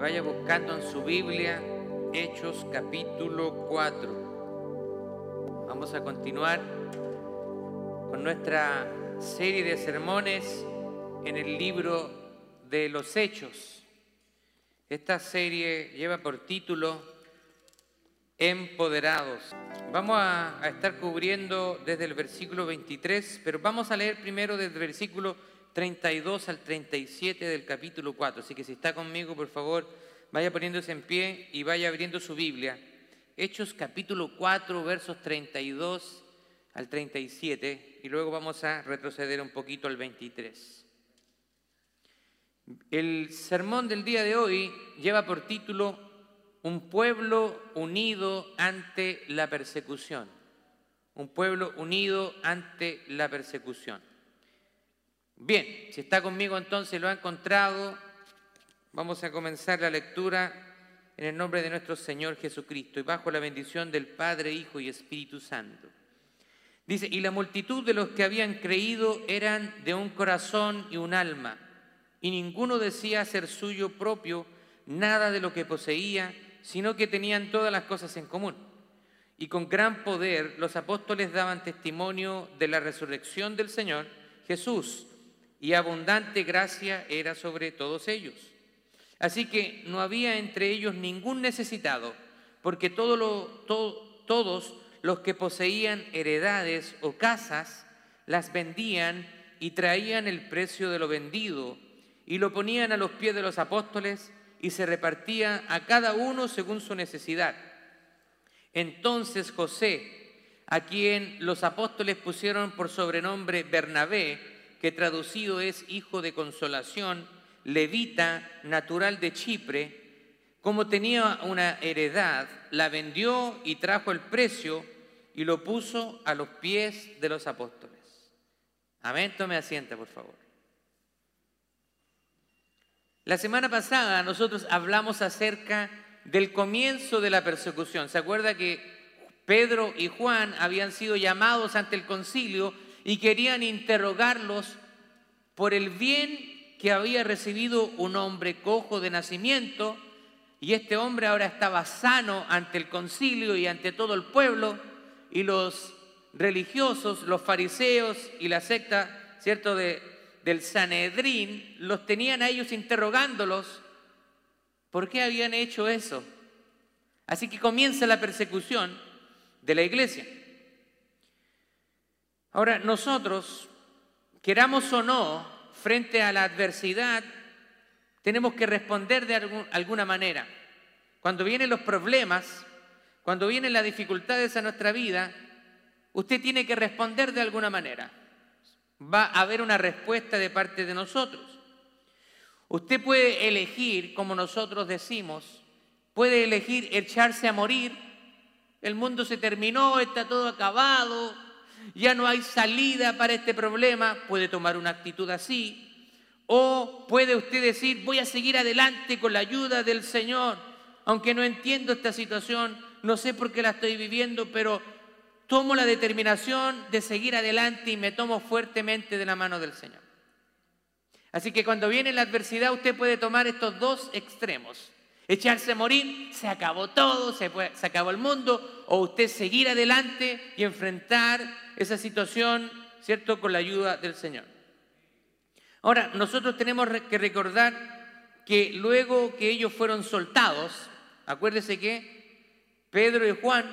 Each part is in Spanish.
vaya buscando en su Biblia Hechos capítulo 4. Vamos a continuar con nuestra serie de sermones en el libro de los Hechos. Esta serie lleva por título Empoderados. Vamos a, a, estar cubriendo desde el versículo 23, pero vamos a leer primero desde el versículo 32 al 37 del capítulo 4. Así que si está conmigo, por favor, vaya poniéndose en pie y vaya abriendo su Biblia. Hechos capítulo 4, versos 32 al 37, y luego vamos a retroceder un poquito al 23. El sermón del día de hoy lleva por título Un pueblo unido ante la persecución. Un pueblo unido ante la persecución. Bien, si está conmigo entonces lo ha encontrado, vamos a comenzar la lectura en el nombre de nuestro Señor Jesucristo y bajo la bendición del Padre, Hijo y Espíritu Santo. Dice, y la multitud de los que habían creído eran de un corazón y un alma, y ninguno decía ser suyo propio nada de lo que poseía, sino que tenían todas las cosas en común. Y con gran poder los apóstoles daban testimonio de la resurrección del Señor Jesús y abundante gracia era sobre todos ellos. Así que no había entre ellos ningún necesitado, porque todos los que poseían heredades o casas las vendían y traían el precio de lo vendido y lo ponían a los pies de los apóstoles y se repartía a cada uno según su necesidad. Entonces José, a quien los apóstoles pusieron por sobrenombre Bernabé, que traducido es hijo de consolación, levita, natural de Chipre, como tenía una heredad, la vendió y trajo el precio y lo puso a los pies de los apóstoles. Amén, tome asiento, por favor. La semana pasada nosotros hablamos acerca del comienzo de la persecución. ¿Se acuerda que Pedro y Juan habían sido llamados ante el concilio y querían interrogarlos por el bien que había recibido un hombre cojo de nacimiento y este hombre ahora estaba sano ante el concilio y ante todo el pueblo y los religiosos, los fariseos y la secta, ¿cierto?, de, del Sanedrín, los tenían a ellos interrogándolos por qué habían hecho eso. Así que comienza la persecución de la iglesia. Ahora, nosotros, queramos o no, frente a la adversidad, tenemos que responder de alguna manera. Cuando vienen los problemas, cuando vienen las dificultades a nuestra vida, usted tiene que responder de alguna manera. Va a haber una respuesta de parte de nosotros. Usted puede elegir, como nosotros decimos, puede elegir echarse a morir. El mundo se terminó, está todo acabado, ya no hay salida para este problema, puede tomar una actitud así. O puede usted decir, voy a seguir adelante con la ayuda del Señor, aunque no entiendo esta situación, no sé por qué la estoy viviendo, pero tomo la determinación de seguir adelante y me tomo fuertemente de la mano del Señor. Así que cuando viene la adversidad usted puede tomar estos dos extremos. Echarse a morir, se acabó todo, se, acabó el mundo, o usted seguir adelante y enfrentar esa situación, ¿cierto?, con la ayuda del Señor. Ahora, nosotros tenemos que recordar que luego que ellos fueron soltados, acuérdese que Pedro y Juan,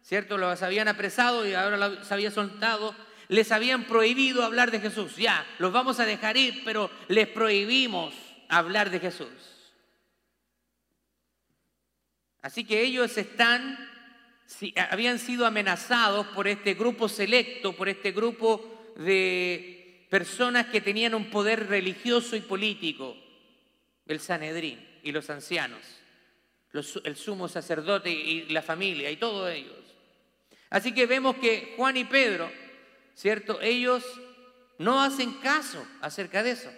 ¿cierto?, los habían apresado y ahora los había soltado, les habían prohibido hablar de Jesús. Ya, los vamos a dejar ir, pero les prohibimos hablar de Jesús. Así que ellos están habían sido amenazados por este grupo selecto, por este grupo de personas que tenían un poder religioso y político, el Sanedrín y los ancianos, el sumo sacerdote y la familia y todos ellos. Así que vemos que Juan y Pedro, ¿cierto? Ellos no hacen caso acerca de eso.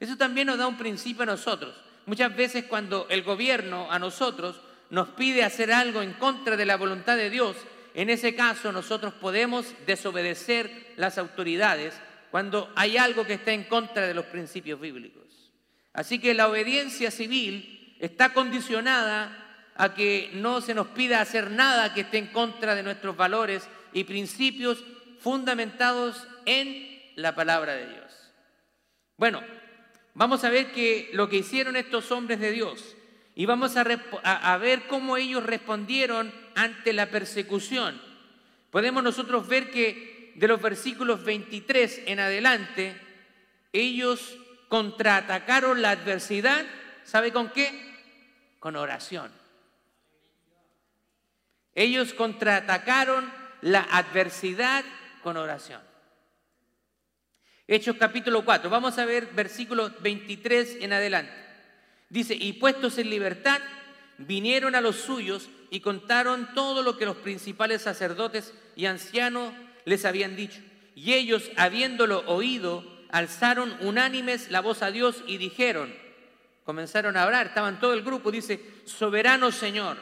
Eso también nos da un principio a nosotros. Muchas veces cuando el gobierno a nosotros nos pide hacer algo en contra de la voluntad de Dios, en ese caso nosotros podemos desobedecer las autoridades cuando hay algo que está en contra de los principios bíblicos. Así que la obediencia civil está condicionada a que no se nos pida hacer nada que esté en contra de nuestros valores y principios fundamentados en la palabra de Dios. Bueno, vamos a ver que lo que hicieron estos hombres de Dios y vamos a, ver cómo ellos respondieron ante la persecución. Podemos nosotros ver que de los versículos 23 en adelante, ellos contraatacaron la adversidad, ¿sabe con qué? Con oración. Ellos contraatacaron la adversidad con oración. Hechos capítulo 4, vamos a ver versículos 23 en adelante. Dice, y puestos en libertad, vinieron a los suyos y contaron todo lo que los principales sacerdotes y ancianos les habían dicho. Y ellos, habiéndolo oído, alzaron unánimes la voz a Dios y dijeron, comenzaron a orar, estaban todo el grupo, dice, soberano Señor,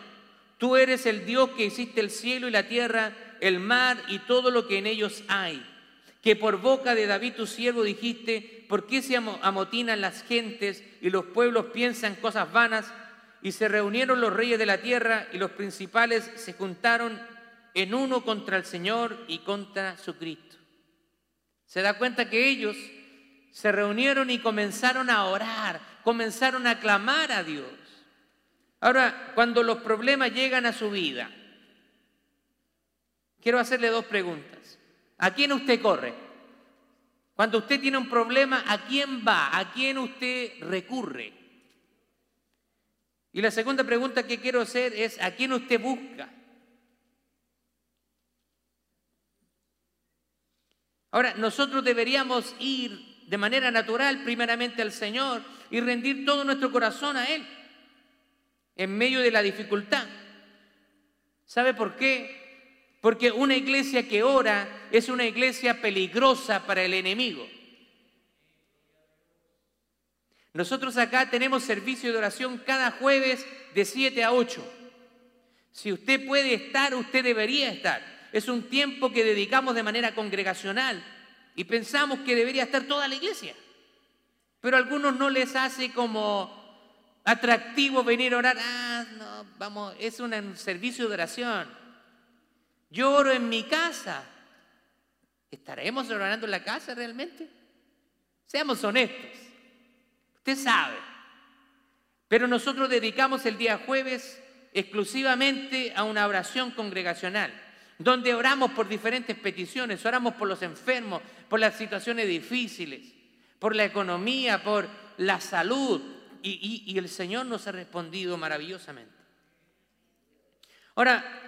Tú eres el Dios que hiciste el cielo y la tierra, el mar y todo lo que en ellos hay. Que por boca de David tu siervo dijiste, ¿por qué se amotinan las gentes y los pueblos piensan cosas vanas? Y se reunieron los reyes de la tierra y los principales se juntaron en uno contra el Señor y contra su Cristo. Se da cuenta que ellos se reunieron y comenzaron a orar, comenzaron a clamar a Dios. Ahora, cuando los problemas llegan a su vida, quiero hacerle dos preguntas. ¿A quién usted corre? Cuando usted tiene un problema, ¿a quién va? ¿A quién usted recurre? Y la segunda pregunta que quiero hacer es, ¿a quién usted busca? Ahora, nosotros deberíamos ir de manera natural primeramente al Señor y rendir todo nuestro corazón a Él en medio de la dificultad. ¿Sabe por qué? Porque una iglesia que ora es una iglesia peligrosa para el enemigo. Nosotros acá tenemos servicio de oración cada jueves de 7 a 8. Si usted puede estar, usted debería estar. Es un tiempo que dedicamos de manera congregacional y pensamos que debería estar toda la iglesia. Pero a algunos no les hace como atractivo venir a orar. Ah, no, vamos, es un servicio de oración. Yo oro en mi casa. ¿Estaremos orando en la casa realmente? Seamos honestos. Usted sabe. Pero nosotros dedicamos el día jueves exclusivamente a una oración congregacional, donde oramos por diferentes peticiones, oramos por los enfermos, por las situaciones difíciles, por la economía, por la salud, y, el Señor nos ha respondido maravillosamente. Ahora,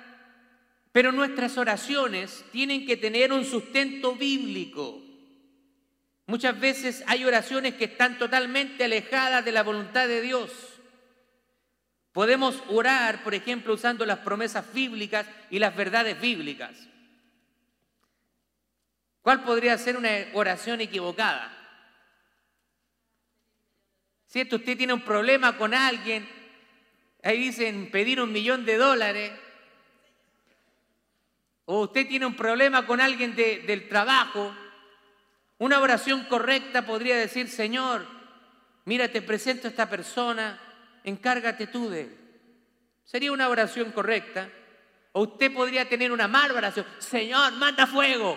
pero nuestras oraciones tienen que tener un sustento bíblico. Muchas veces hay oraciones que están totalmente alejadas de la voluntad de Dios. Podemos orar, por ejemplo, usando las promesas bíblicas y las verdades bíblicas. ¿Cuál podría ser una oración equivocada? ¿Cierto? Usted tiene un problema con alguien, ahí dicen pedir un millón de dólares, o usted tiene un problema con alguien del trabajo, una oración correcta podría decir, Señor, mira, te presento a esta persona, encárgate tú de él. Sería una oración correcta. O usted podría tener una mala oración, Señor, manda fuego.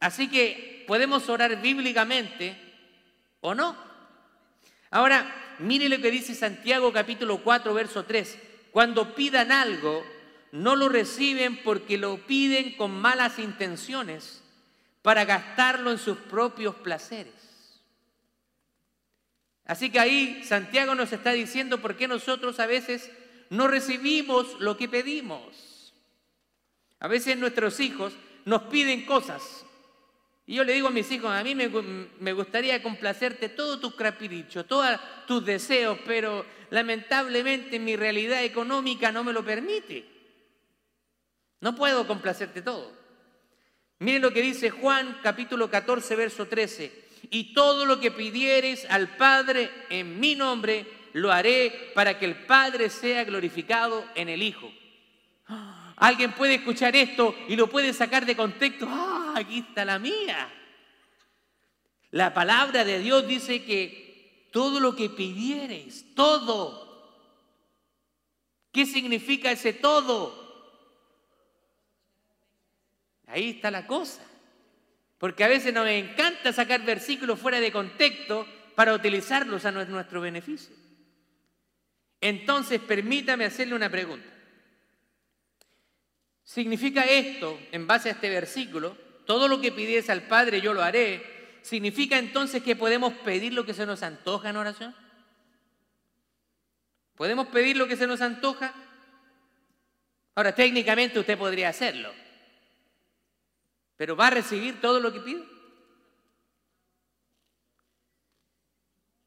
Así que podemos orar bíblicamente o no. Ahora, mire lo que dice Santiago capítulo 4, verso 3. Cuando pidan algo, no lo reciben porque lo piden con malas intenciones para gastarlo en sus propios placeres. Así que ahí Santiago nos está diciendo por qué nosotros a veces no recibimos lo que pedimos. A veces nuestros hijos nos piden cosas y yo le digo a mis hijos, a mí me, gustaría complacerte todos tus caprichos, todos tus deseos, pero lamentablemente mi realidad económica no me lo permite. No puedo complacerte todo. Miren lo que dice Juan capítulo 14, verso 13. Y todo lo que pidieres al Padre en mi nombre, lo haré para que el Padre sea glorificado en el Hijo. Alguien puede escuchar esto y lo puede sacar de contexto. ¡Ah, aquí está la mía! La palabra de Dios dice que todo lo que pidiereis, todo. ¿Qué significa ese todo? Ahí está la cosa. Porque a veces nos encanta sacar versículos fuera de contexto para utilizarlos a nuestro beneficio. Entonces, permítame hacerle una pregunta. ¿Significa esto, en base a este versículo, todo lo que pidiese al Padre yo lo haré? ¿Significa entonces que podemos pedir lo que se nos antoja en oración? ¿Podemos pedir lo que se nos antoja? Ahora, técnicamente usted podría hacerlo, pero ¿va a recibir todo lo que pide?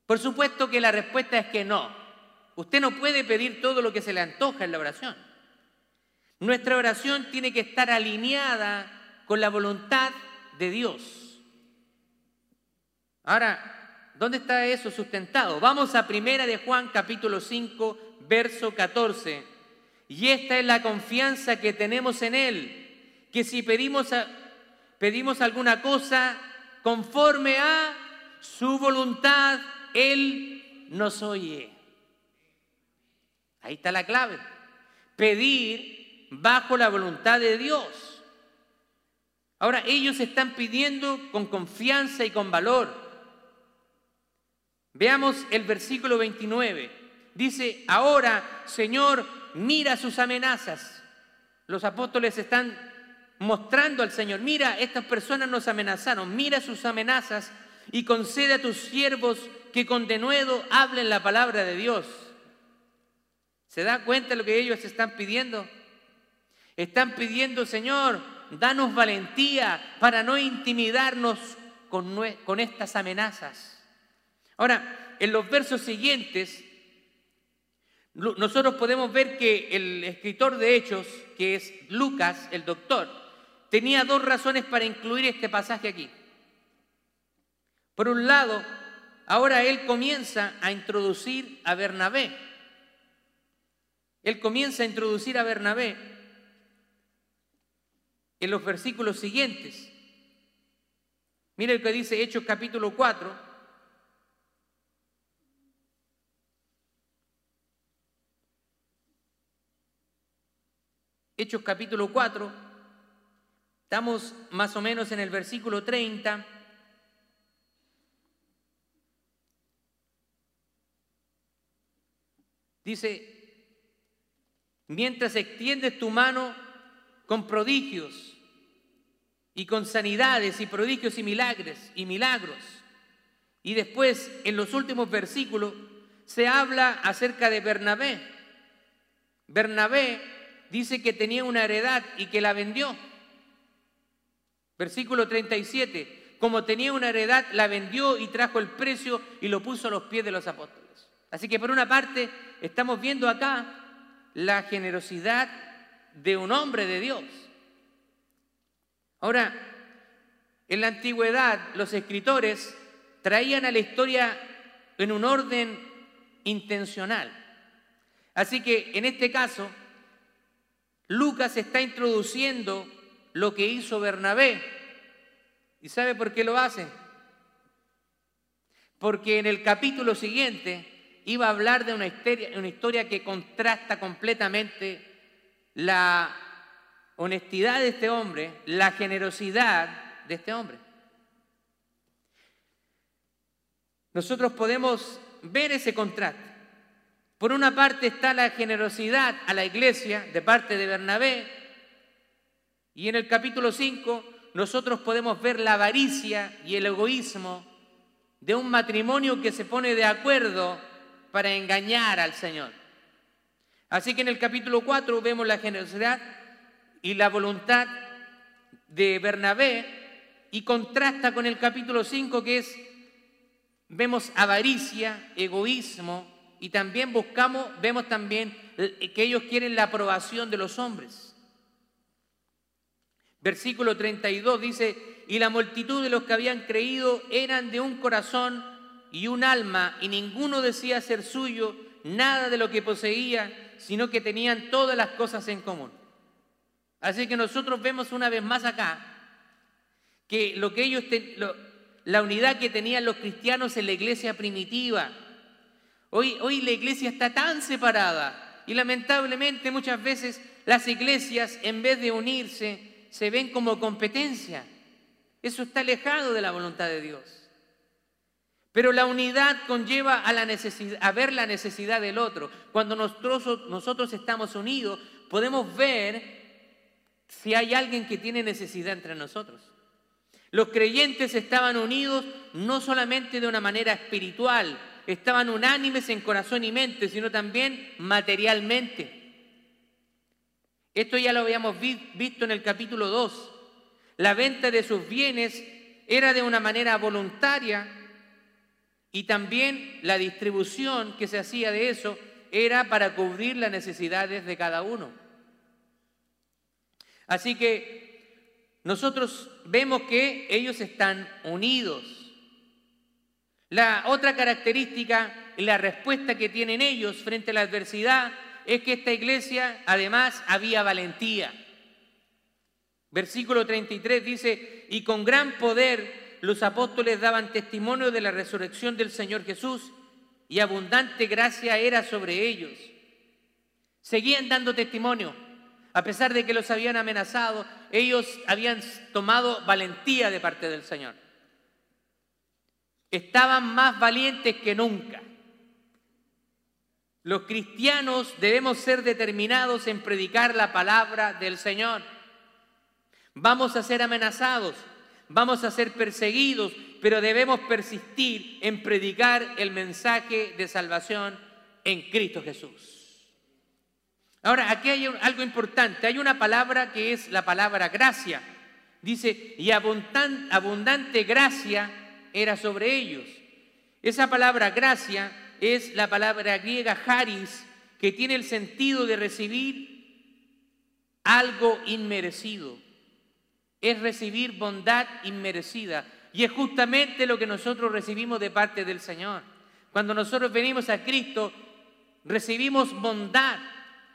Por supuesto que la respuesta es que no. Usted no puede pedir todo lo que se le antoja en la oración. Nuestra oración tiene que estar alineada con la voluntad de Dios. Ahora, ¿dónde está eso sustentado? Vamos a Primera de Juan capítulo 5, verso 14. Y esta es la confianza que tenemos en Él, que si pedimos, pedimos alguna cosa conforme a su voluntad, Él nos oye. Ahí está la clave. Pedir bajo la voluntad de Dios. Ahora ellos están pidiendo con confianza y con valor. Veamos el versículo 29. Dice, ahora, Señor, mira sus amenazas. Los apóstoles están mostrando al Señor, mira, estas personas nos amenazaron, mira sus amenazas y concede a tus siervos que con denuedo hablen la palabra de Dios. ¿Se da cuenta de lo que ellos están pidiendo? Están pidiendo, Señor, danos valentía para no intimidarnos con, con estas amenazas. Ahora, en los versos siguientes, nosotros podemos ver que el escritor de Hechos, que es Lucas, el doctor, tenía dos razones para incluir este pasaje aquí. Por un lado, ahora él comienza a introducir a Bernabé él comienza a introducir a Bernabé en los versículos siguientes. Mire lo que dice Hechos capítulo 4. Hechos capítulo 4, estamos más o menos en el versículo 30. Dice, mientras extiendes tu mano con prodigios y con sanidades y prodigios y milagros y milagros. Y después, en los últimos versículos, se habla acerca de Bernabé. Bernabé dice que tenía una heredad y que la vendió. Versículo 37, como tenía una heredad, la vendió y trajo el precio y lo puso a los pies de los apóstoles. Así que por una parte, estamos viendo acá la generosidad de un hombre de Dios. Ahora, en la antigüedad los escritores traían a la historia en un orden intencional. Así que en este caso, Lucas está introduciendo lo que hizo Bernabé. ¿Y sabe por qué lo hace? Porque en el capítulo siguiente iba a hablar de una historia, que contrasta completamente la honestidad de este hombre, la generosidad de este hombre. Nosotros podemos ver ese contraste. Por una parte está la generosidad a la iglesia de parte de Bernabé y en el capítulo 5 nosotros podemos ver la avaricia y el egoísmo de un matrimonio que se pone de acuerdo para engañar al Señor. Así que en el capítulo 4 vemos la generosidad y la voluntad de Bernabé y contrasta con el capítulo 5 que es, vemos avaricia, egoísmo y también buscamos, vemos también que ellos quieren la aprobación de los hombres. Versículo 32 dice, y la multitud de los que habían creído eran de un corazón y un alma, y ninguno decía ser suyo nada de lo que poseía, sino que tenían todas las cosas en común. Así que nosotros vemos una vez más acá que lo que ellos, la unidad que tenían los cristianos en la iglesia primitiva. Hoy, hoy la iglesia está tan separada y lamentablemente muchas veces las iglesias en vez de unirse se ven como competencia. Eso está alejado de la voluntad de Dios. Pero la unidad conlleva a, la necesidad, a ver la necesidad del otro. Cuando nosotros, nosotros estamos unidos, podemos ver si hay alguien que tiene necesidad entre nosotros. Los creyentes estaban unidos no solamente de una manera espiritual, estaban unánimes en corazón y mente, sino también materialmente. Esto ya lo habíamos visto en el capítulo 2. La venta de sus bienes era de una manera voluntaria y también la distribución que se hacía de eso era para cubrir las necesidades de cada uno. Así que nosotros vemos que ellos están unidos. La otra característica y la respuesta que tienen ellos frente a la adversidad es que esta iglesia además había valentía. Versículo 33 dice, y con gran poder los apóstoles daban testimonio de la resurrección del Señor Jesús y abundante gracia era sobre ellos. Seguían dando testimonio. A pesar de que los habían amenazado, ellos habían tomado valentía de parte del Señor. Estaban más valientes que nunca. Los cristianos debemos ser determinados en predicar la palabra del Señor. Vamos a ser amenazados, vamos a ser perseguidos, pero debemos persistir en predicar el mensaje de salvación en Cristo Jesús. Ahora, aquí hay algo importante. Hay una palabra que es la palabra gracia. Dice, y abundante gracia era sobre ellos. Esa palabra gracia es la palabra griega haris, que tiene el sentido de recibir algo inmerecido. Es recibir bondad inmerecida. Y es justamente lo que nosotros recibimos de parte del Señor. Cuando nosotros venimos a Cristo, recibimos bondad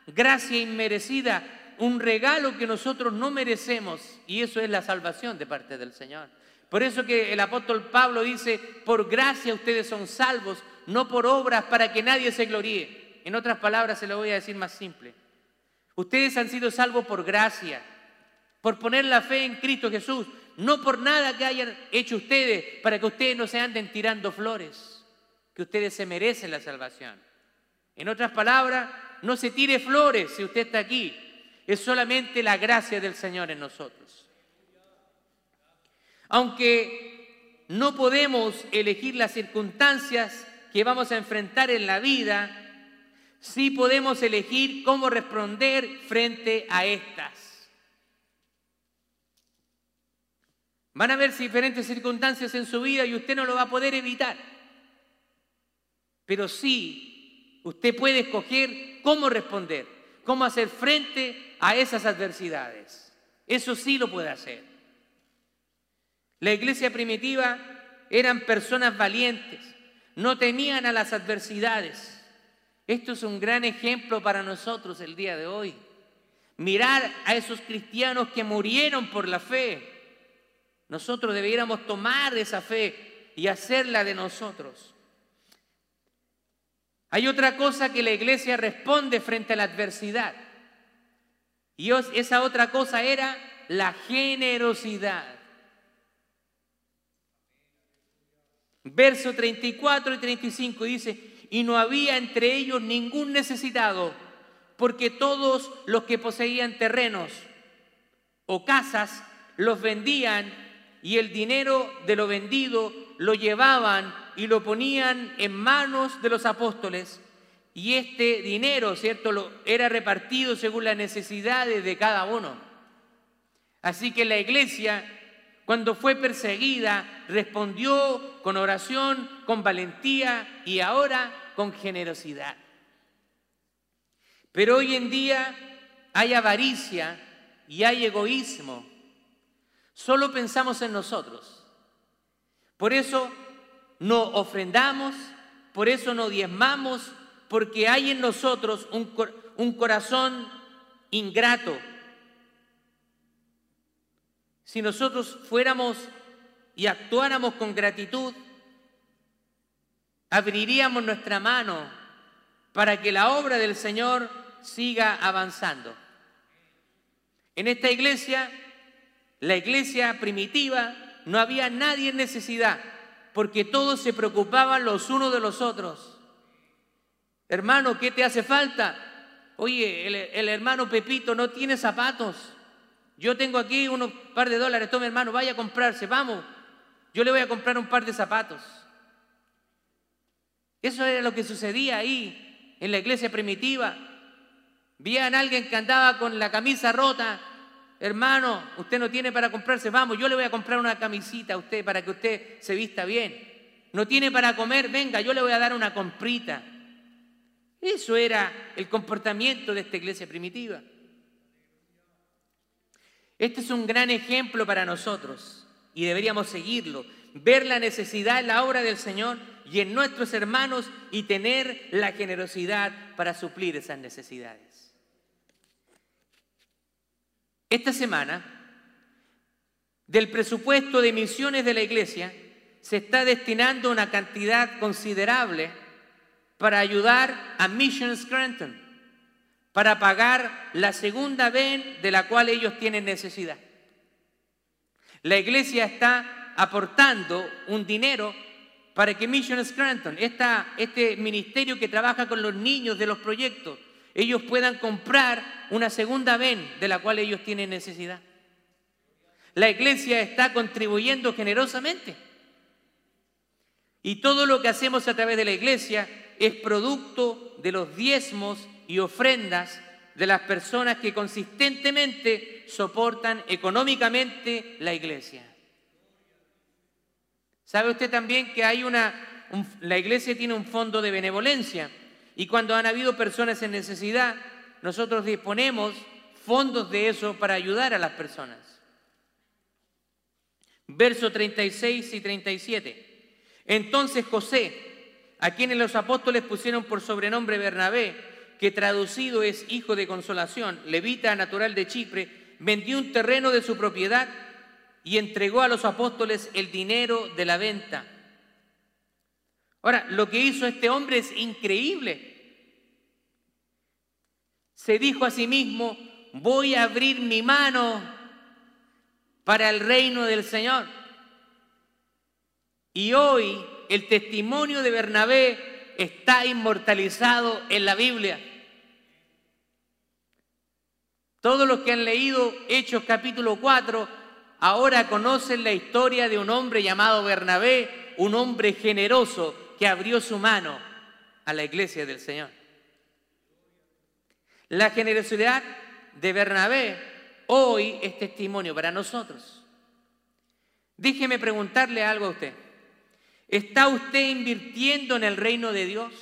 gracia inmerecida, un regalo que nosotros no merecemos y eso es la salvación de parte del Señor. Por eso que el apóstol Pablo dice, por gracia ustedes son salvos, no por obras para que nadie se gloríe. En otras palabras se lo voy a decir más simple. Ustedes han sido salvos por gracia, por poner la fe en Cristo Jesús, no por nada que hayan hecho ustedes para que ustedes no se anden tirando flores, que ustedes se merecen la salvación. En otras palabras, no se tire flores si usted está aquí. Es solamente la gracia del Señor en nosotros. Aunque no podemos elegir las circunstancias que vamos a enfrentar en la vida, sí podemos elegir cómo responder frente a estas. Van a haber diferentes circunstancias en su vida y usted no lo va a poder evitar. Pero sí, usted puede escoger cómo responder, cómo hacer frente a esas adversidades. Eso sí lo puede hacer. La iglesia primitiva eran personas valientes, no temían a las adversidades. Esto es un gran ejemplo para nosotros el día de hoy. Mirar a esos cristianos que murieron por la fe. Nosotros debiéramos tomar esa fe y hacerla de nosotros. Hay otra cosa que la iglesia responde frente a la adversidad. Y esa otra cosa era la generosidad. Verso 34 y 35 dice, y no había entre ellos ningún necesitado, porque todos los que poseían terrenos o casas los vendían y el dinero de lo vendido lo llevaban y lo ponían en manos de los apóstoles y este dinero, ¿cierto?, lo, era repartido según las necesidades de cada uno. Así que la iglesia, cuando fue perseguida, respondió con oración, con valentía y ahora con generosidad. Pero hoy en día hay avaricia y hay egoísmo. Solo pensamos en nosotros. Por eso no ofrendamos, por eso no diezmamos, porque hay en nosotros un, un corazón ingrato. Si nosotros fuéramos y actuáramos con gratitud, abriríamos nuestra mano para que la obra del Señor siga avanzando. En esta iglesia, la iglesia primitiva, no había nadie en necesidad, porque todos se preocupaban los unos de los otros. Hermano, ¿qué te hace falta? Oye, el, hermano Pepito no tiene zapatos. Yo tengo aquí unos par de dólares. Tome, hermano, vaya a comprarse. Vamos. Yo le voy a comprar un par de zapatos. Eso era lo que sucedía ahí en la iglesia primitiva. Vían a alguien que andaba con la camisa rota. Hermano, usted no tiene para comprarse. Vamos, yo le voy a comprar una camisita a usted para que usted se vista bien. No tiene para comer. Venga, yo le voy a dar una comprita. Eso era el comportamiento de esta iglesia primitiva. Este es un gran ejemplo para nosotros y deberíamos seguirlo, ver la necesidad en la obra del Señor y en nuestros hermanos y tener la generosidad para suplir esas necesidades. Esta semana, del presupuesto de misiones de la iglesia, se está destinando una cantidad considerable para ayudar a Mission Scranton, para pagar la segunda ven de la cual ellos tienen necesidad. La iglesia está aportando un dinero para que Mission Scranton, este ministerio que trabaja con los niños de los proyectos, ellos puedan comprar una segunda ven de la cual ellos tienen necesidad. La iglesia está contribuyendo generosamente. Y todo lo que hacemos a través de la iglesia es producto de los diezmos y ofrendas de las personas que consistentemente soportan económicamente la iglesia. ¿Sabe usted también que hay una, la iglesia tiene un fondo de benevolencia y cuando han habido personas en necesidad, nosotros disponemos fondos de eso para ayudar a las personas. Verso 36 y 37. Entonces José, a quienes los apóstoles pusieron por sobrenombre Bernabé, que traducido es hijo de consolación, levita natural de Chipre, vendió un terreno de su propiedad y entregó a los apóstoles el dinero de la venta. Ahora, lo que hizo este hombre es increíble. Se dijo a sí mismo, voy a abrir mi mano para el reino del Señor. Y hoy el testimonio de Bernabé está inmortalizado en la Biblia. Todos los que han leído Hechos capítulo 4 ahora conocen la historia de un hombre llamado Bernabé, un hombre generoso que abrió su mano a la iglesia del Señor. La generosidad de Bernabé hoy es testimonio para nosotros. Déjeme preguntarle algo a usted. ¿Está usted invirtiendo en el reino de Dios?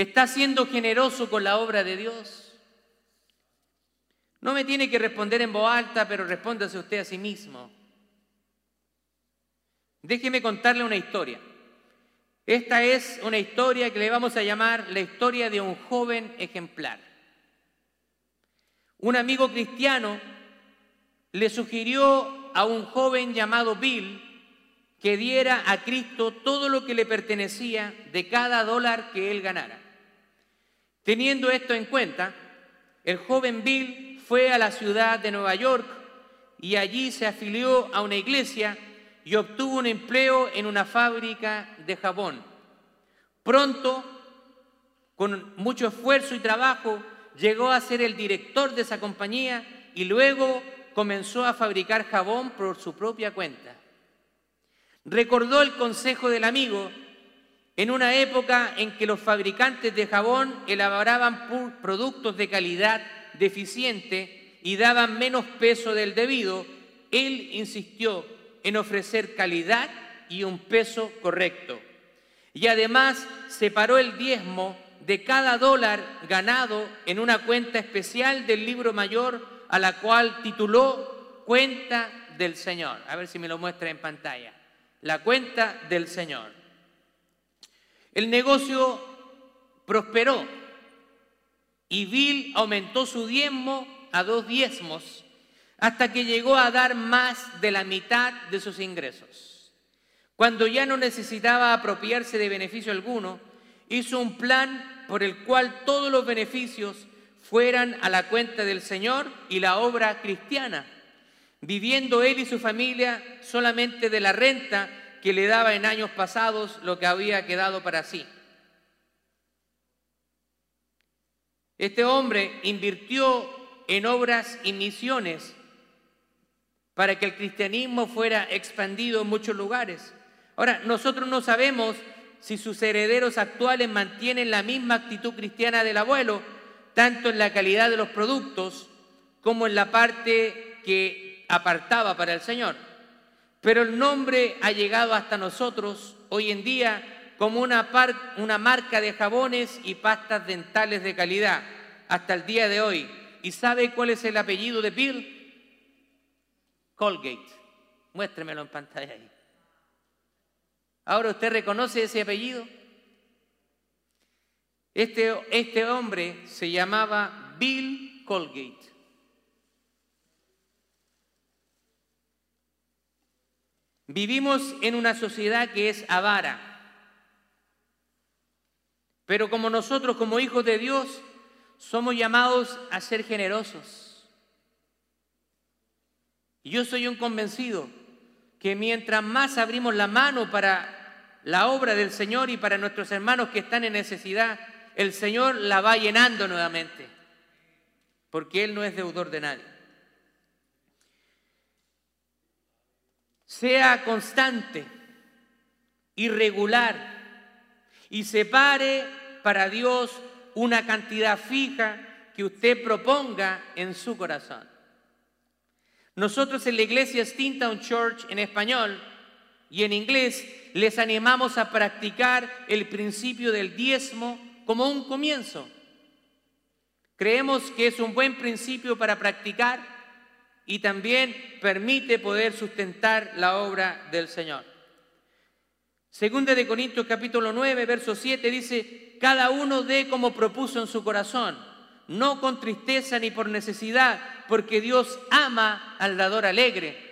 ¿Está siendo generoso con la obra de Dios? No me tiene que responder en voz alta, pero respóndase usted a sí mismo. Déjeme contarle una historia. Esta es una historia que le vamos a llamar la historia de un joven ejemplar. Un amigo cristiano le sugirió a un joven llamado Bill que diera a Cristo todo lo que le pertenecía de cada dólar que él ganara. Teniendo esto en cuenta, el joven Bill fue a la ciudad de Nueva York y allí se afilió a una iglesia y obtuvo un empleo en una fábrica de jabón. Pronto, con mucho esfuerzo y trabajo, llegó a ser el director de esa compañía y luego comenzó a fabricar jabón por su propia cuenta. Recordó el consejo del amigo en una época en que los fabricantes de jabón elaboraban productos de calidad deficiente y daban menos peso del debido, él insistió en ofrecer calidad y un peso correcto. Y además separó el diezmo de cada dólar ganado en una cuenta especial del libro mayor a la cual tituló Cuenta del Señor. A ver si me lo muestra en pantalla. La cuenta del Señor. El negocio prosperó y Bill aumentó su diezmo a dos diezmos, hasta que llegó a dar más de la mitad de sus ingresos. Cuando ya no necesitaba apropiarse de beneficio alguno, hizo un plan por el cual todos los beneficios fueran a la cuenta del Señor y la obra cristiana, viviendo él y su familia solamente de la renta que le daba en años pasados lo que había quedado para sí. Este hombre invirtió en obras y misiones para que el cristianismo fuera expandido en muchos lugares. Ahora, nosotros no sabemos si sus herederos actuales mantienen la misma actitud cristiana del abuelo, tanto en la calidad de los productos como en la parte que apartaba para el Señor. Pero el nombre ha llegado hasta nosotros hoy en día como una, marca de jabones y pastas dentales de calidad, hasta el día de hoy. ¿Y sabe cuál es el apellido de Bill? Colgate. Muéstremelo en pantalla ahí. Ahora usted reconoce ese apellido. Este, este hombre se llamaba Bill Colgate. Vivimos en una sociedad que es avara. Pero como nosotros, como hijos de Dios, somos llamados a ser generosos. Y yo soy un convencido que mientras más abrimos la mano para la obra del Señor y para nuestros hermanos que están en necesidad, el Señor la va llenando nuevamente, porque Él no es deudor de nadie. Sea constante, irregular y separe para Dios una cantidad fija que usted proponga en su corazón. Nosotros en la iglesia Steamtown Church en español y en inglés les animamos a practicar el principio del diezmo como un comienzo. Creemos que es un buen principio para practicar y también permite poder sustentar la obra del Señor. Segunda de Corintios capítulo 9, verso 7 dice, cada uno dé como propuso en su corazón, no con tristeza ni por necesidad, porque Dios ama al dador alegre.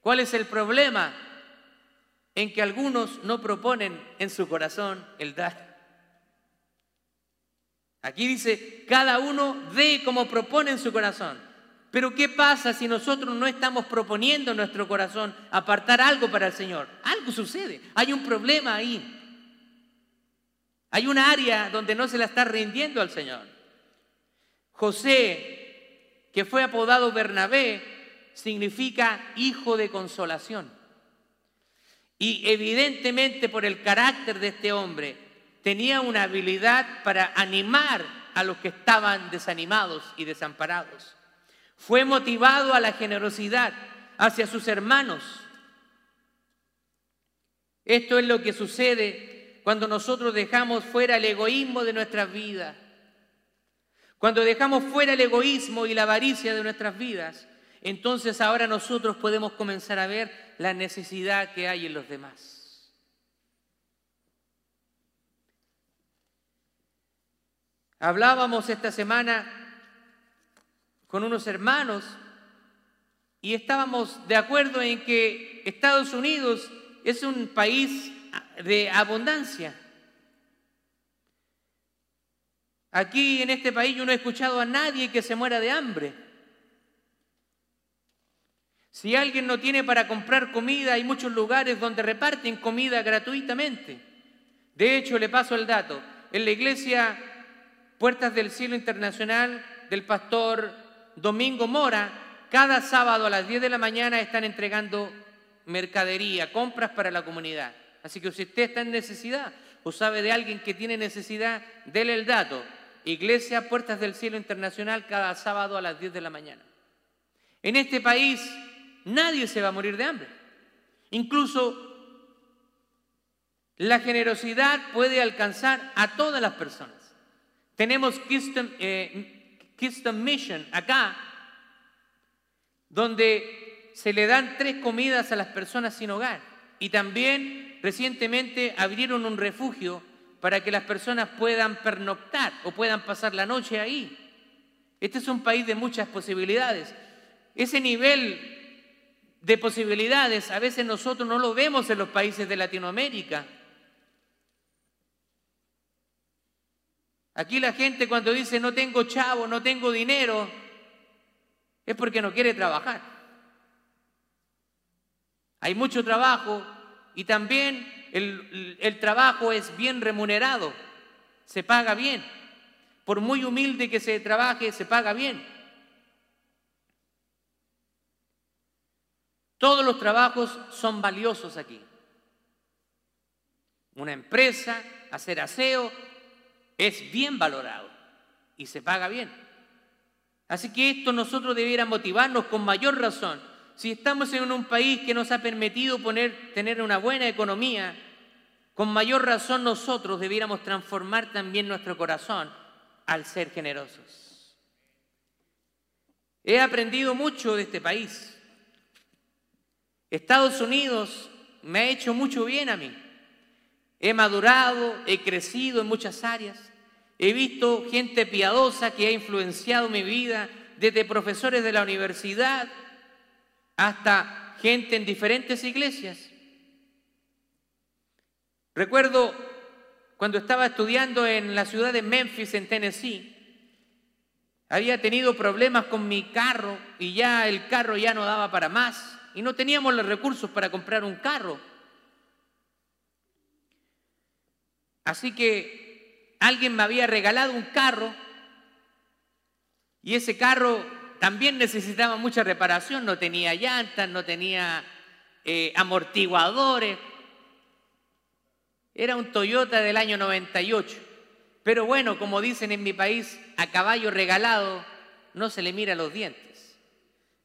¿Cuál es el problema? En que algunos no proponen en su corazón el dar. Aquí dice, cada uno dé como propone en su corazón. Pero ¿qué pasa si nosotros no estamos proponiendo en nuestro corazón apartar algo para el Señor? Algo sucede, hay un problema ahí. Hay un área donde no se la está rindiendo al Señor. José que fue apodado Bernabé, significa hijo de consolación. Y evidentemente por el carácter de este hombre, tenía una habilidad para animar a los que estaban desanimados y desamparados. Fue motivado a la generosidad hacia sus hermanos. Esto es lo que sucede cuando nosotros dejamos fuera el egoísmo de nuestras vidas cuando dejamos fuera el egoísmo y la avaricia de nuestras vidas, entonces ahora nosotros podemos comenzar a ver la necesidad que hay en los demás. Hablábamos esta semana con unos hermanos y estábamos de acuerdo en que Estados Unidos es un país de abundancia. Aquí en este país yo no he escuchado a nadie que se muera de hambre. Si alguien no tiene para comprar comida, hay muchos lugares donde reparten comida gratuitamente. De hecho, le paso el dato. En la iglesia Puertas del Cielo Internacional del pastor Domingo Mora, cada sábado a las 10 de la mañana están entregando mercadería, compras para la comunidad. Así que si usted está en necesidad o sabe de alguien que tiene necesidad, dele el dato. Iglesia Puertas del Cielo Internacional cada sábado a las 10 de la mañana. En este país nadie se va a morir de hambre. Incluso la generosidad puede alcanzar a todas las personas. Tenemos Keystone, eh, Mission acá, donde se le dan tres comidas a las personas sin hogar. Y también recientemente abrieron un refugio para que las personas puedan pernoctar o puedan pasar la noche ahí. Este es un país de muchas posibilidades. Ese nivel de posibilidades a veces nosotros no lo vemos en los países de Latinoamérica. Aquí la gente cuando dice no tengo chavo, no tengo dinero, es porque no quiere trabajar. Hay mucho trabajo y también el, trabajo es bien remunerado, se paga bien. Por muy humilde que se trabaje, se paga bien. Todos los trabajos son valiosos aquí. Una empresa, hacer aseo, es bien valorado y se paga bien. Así que esto nosotros debiera motivarnos con mayor razón. Si estamos en un país que nos ha permitido tener una buena economía, con mayor razón nosotros debiéramos transformar también nuestro corazón al ser generosos. He aprendido mucho de este país. Estados Unidos me ha hecho mucho bien a mí. He madurado, he crecido en muchas áreas. He visto gente piadosa que ha influenciado mi vida, desde profesores de la universidad hasta gente en diferentes iglesias. Recuerdo cuando estaba estudiando en la ciudad de Memphis, en Tennessee, había tenido problemas con mi carro y ya el carro ya no daba para más y no teníamos los recursos para comprar un carro. Así que alguien me había regalado un carro y ese carro también necesitaba mucha reparación, no tenía llantas, no tenía eh, amortiguadores. Era un Toyota del año 98. Pero bueno, como dicen en mi país, a caballo regalado no se le mira los dientes.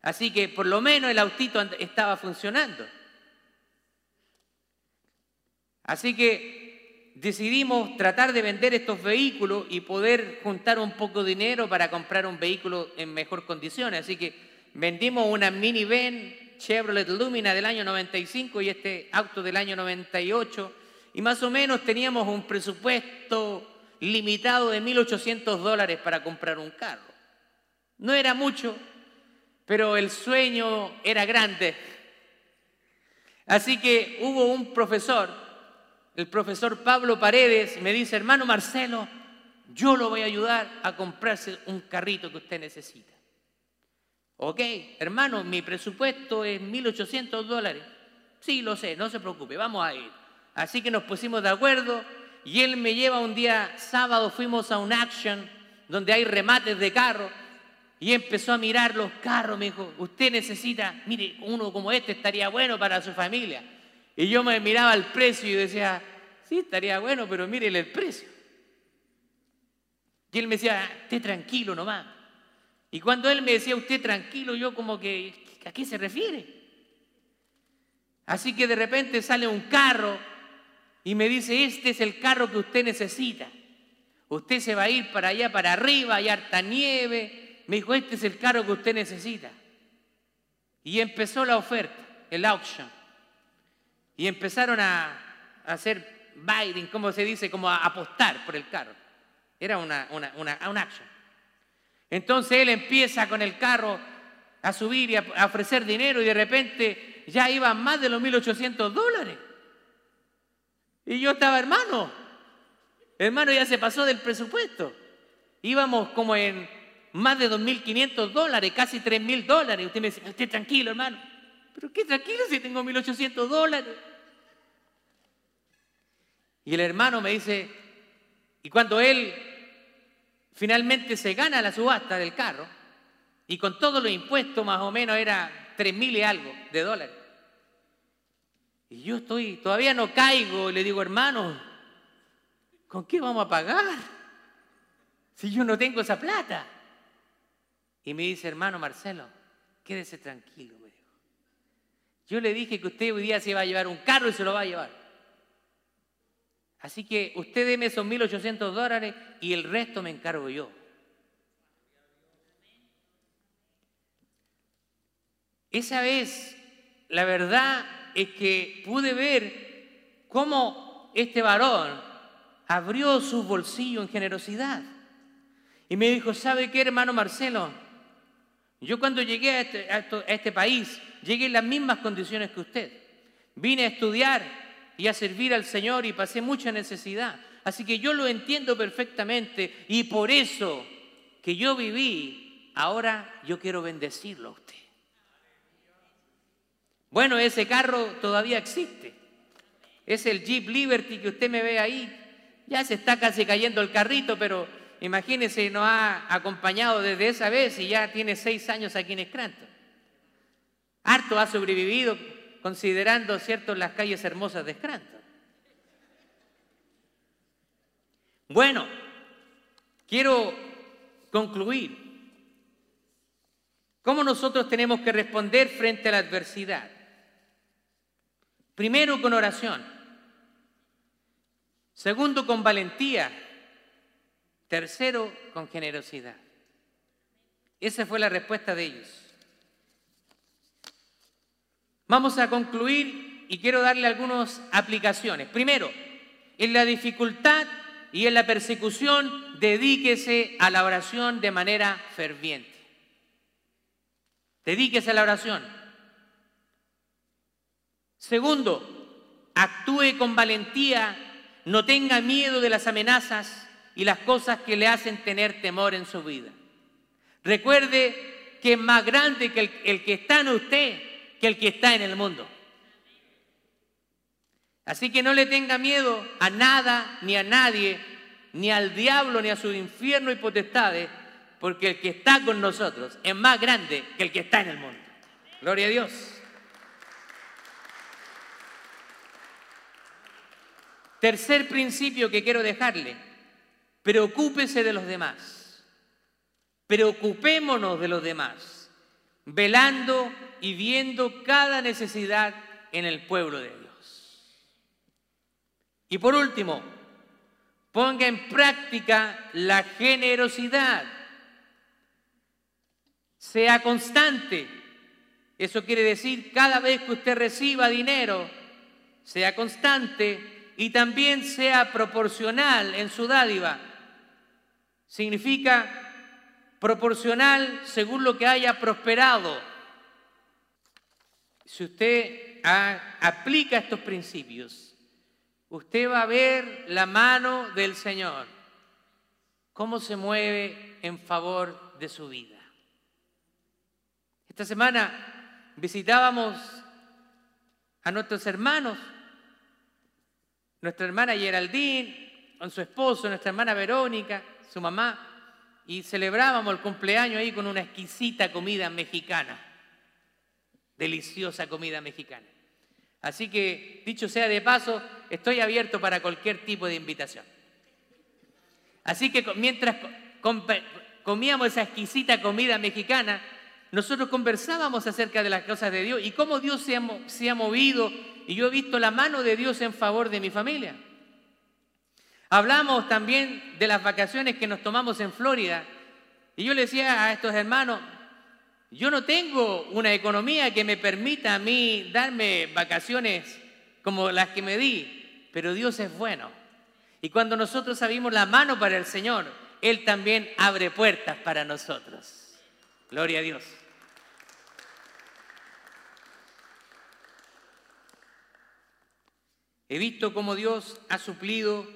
Así que por lo menos el autito estaba funcionando. Así que decidimos tratar de vender estos vehículos y poder juntar un poco de dinero para comprar un vehículo en mejor condiciones. Así que vendimos una minivan Chevrolet Lumina del año 95 y este auto del año 98 y más o menos teníamos un presupuesto limitado de 1.800 dólares para comprar un carro. No era mucho, pero el sueño era grande. Así que hubo un profesor, el profesor Pablo Paredes, me dice, hermano Marcelo, yo lo voy a ayudar a comprarse un carrito que usted necesita. Ok, hermano, mi presupuesto es 1.800 dólares. Sí, lo sé, no se preocupe, vamos a ir. Así que nos pusimos de acuerdo y él me lleva un día sábado, fuimos a un action donde hay remates de carro y empezó a mirar los carros, me dijo, usted necesita, mire, uno como este estaría bueno para su familia. Y yo me miraba el precio y decía, sí, estaría bueno, pero mírele el precio. Y él me decía, esté tranquilo nomás. Y cuando él me decía, usted tranquilo, yo como que, ¿a qué se refiere? Así que de repente sale un carro y me dice, este es el carro que usted necesita. Usted se va a ir para allá, para arriba, hay harta nieve, me dijo, este es el carro que usted necesita. Y empezó la oferta, el auction. Y empezaron a, hacer bidding, como se dice, como a apostar por el carro. Era una, una, una, un action. Entonces él empieza con el carro a subir y a, ofrecer dinero y de repente ya iba más de los 1.800 dólares. Y yo estaba, hermano, hermano ya se pasó del presupuesto. Íbamos como en más de 2.500 dólares, casi 3.000 dólares. Usted me dice, esté tranquilo, hermano. Pero qué tranquilo si tengo 1.800 dólares. Y el hermano me dice, y cuando él finalmente se gana la subasta del carro, y con todos los impuestos más o menos era 3.000 y algo de dólares. Y yo estoy, todavía no caigo, y le digo, hermano, ¿con qué vamos a pagar? Si yo no tengo esa plata. Y me dice, hermano Marcelo, quédese tranquilo, me dijo. Yo le dije que usted hoy día se va a llevar un carro y se lo va a llevar. Así que usted deme esos 1.800 dólares y el resto me encargo yo. Esa vez, la verdad es que pude ver cómo este varón abrió su bolsillo en generosidad. Y me dijo, ¿sabe qué, hermano Marcelo? Yo cuando llegué a este, a este país, llegué en las mismas condiciones que usted. Vine a estudiar y a servir al Señor y pasé mucha necesidad. Así que yo lo entiendo perfectamente y por eso que yo viví, ahora yo quiero bendecirlo a usted. Bueno, ese carro todavía existe. Es el Jeep Liberty que usted me ve ahí. Ya se está casi cayendo el carrito, pero imagínese, nos ha acompañado desde esa vez y ya tiene seis años aquí en Scranton. Harto ha sobrevivido considerando, ¿cierto?, las calles hermosas de Scranton. Bueno, quiero concluir. ¿Cómo nosotros tenemos que responder frente a la adversidad? Primero con oración. Segundo con valentía. Tercero con generosidad. Esa fue la respuesta de ellos. Vamos a concluir y quiero darle algunas aplicaciones. Primero, en la dificultad y en la persecución, dedíquese a la oración de manera ferviente. Dedíquese a la oración. Segundo, actúe con valentía, no tenga miedo de las amenazas y las cosas que le hacen tener temor en su vida. Recuerde que es más grande que el, el que está en usted que el que está en el mundo. Así que no le tenga miedo a nada ni a nadie, ni al diablo ni a su infierno y potestades, porque el que está con nosotros es más grande que el que está en el mundo. Gloria a Dios. Tercer principio que quiero dejarle, preocúpese de los demás. Preocupémonos de los demás, velando y viendo cada necesidad en el pueblo de Dios. Y por último, ponga en práctica la generosidad. Sea constante. Eso quiere decir, cada vez que usted reciba dinero, sea constante y también sea proporcional en su dádiva. Significa proporcional según lo que haya prosperado si usted aplica estos principios, usted va a ver la mano del Señor, cómo se mueve en favor de su vida. Esta semana visitábamos a nuestros hermanos, nuestra hermana Geraldine, con su esposo, nuestra hermana Verónica, su mamá, y celebrábamos el cumpleaños ahí con una exquisita comida mexicana deliciosa comida mexicana. Así que, dicho sea de paso, estoy abierto para cualquier tipo de invitación. Así que mientras comíamos esa exquisita comida mexicana, nosotros conversábamos acerca de las cosas de Dios y cómo Dios se ha, se ha movido y yo he visto la mano de Dios en favor de mi familia. Hablamos también de las vacaciones que nos tomamos en Florida y yo le decía a estos hermanos, yo no tengo una economía que me permita a mí darme vacaciones como las que me di, pero Dios es bueno. Y cuando nosotros abrimos la mano para el Señor, Él también abre puertas para nosotros. Gloria a Dios. He visto cómo Dios ha suplido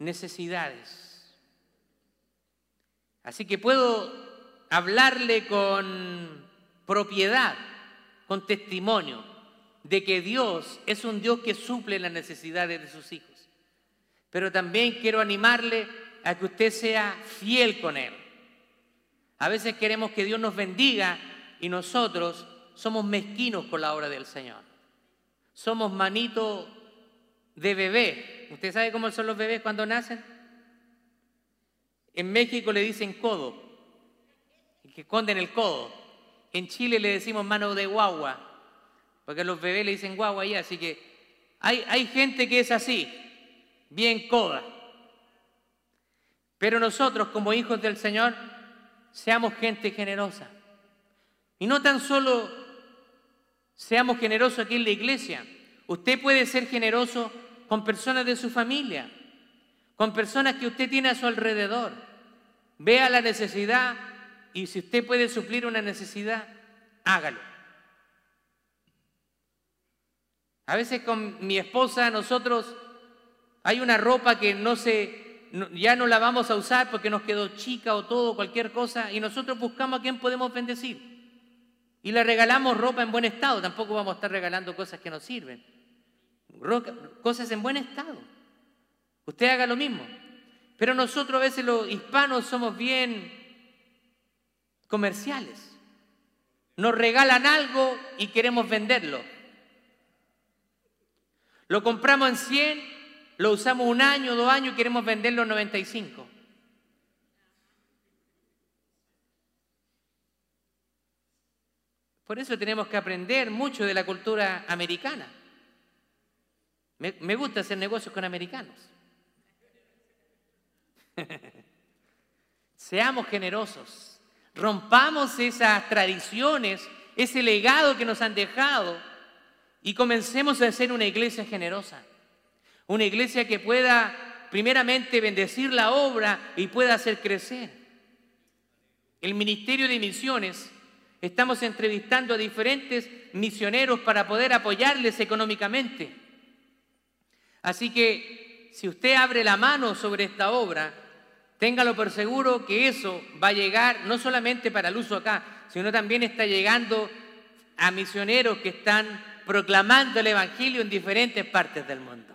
necesidades. Así que puedo hablarle con propiedad, con testimonio, de que Dios es un Dios que suple las necesidades de sus hijos. Pero también quiero animarle a que usted sea fiel con Él. A veces queremos que Dios nos bendiga y nosotros somos mezquinos con la obra del Señor. Somos manito de bebé. ¿Usted sabe cómo son los bebés cuando nacen? En México le dicen codo que esconden el codo. En Chile le decimos mano de guagua, porque los bebés le dicen guagua allá, así que hay, hay gente que es así, bien coda. Pero nosotros como hijos del Señor, seamos gente generosa. Y no tan solo seamos generosos aquí en la iglesia, usted puede ser generoso con personas de su familia, con personas que usted tiene a su alrededor. Vea la necesidad y si usted puede suplir una necesidad, hágalo. A veces con mi esposa nosotros hay una ropa que no se, ya no la vamos a usar porque nos quedó chica o todo, cualquier cosa, y nosotros buscamos a quién podemos bendecir. Y le regalamos ropa en buen estado, tampoco vamos a estar regalando cosas que no sirven. Cosas en buen estado. Usted haga lo mismo. Pero nosotros a veces los hispanos somos bien comerciales. Nos regalan algo y queremos venderlo. Lo compramos en 100 lo usamos un año, dos años y queremos venderlo en 95. Por eso tenemos que aprender mucho de la cultura americana. Me, me gusta hacer negocios con americanos. Seamos generosos, rompamos esas tradiciones, ese legado que nos han dejado y comencemos a ser una iglesia generosa. Una iglesia que pueda primeramente bendecir la obra y pueda hacer crecer. El Ministerio de Misiones, estamos entrevistando a diferentes misioneros para poder apoyarles económicamente. Así que si usted abre la mano sobre esta obra, téngalo por seguro que eso va a llegar no solamente para el uso acá, sino también está llegando a misioneros que están proclamando el Evangelio en diferentes partes del mundo.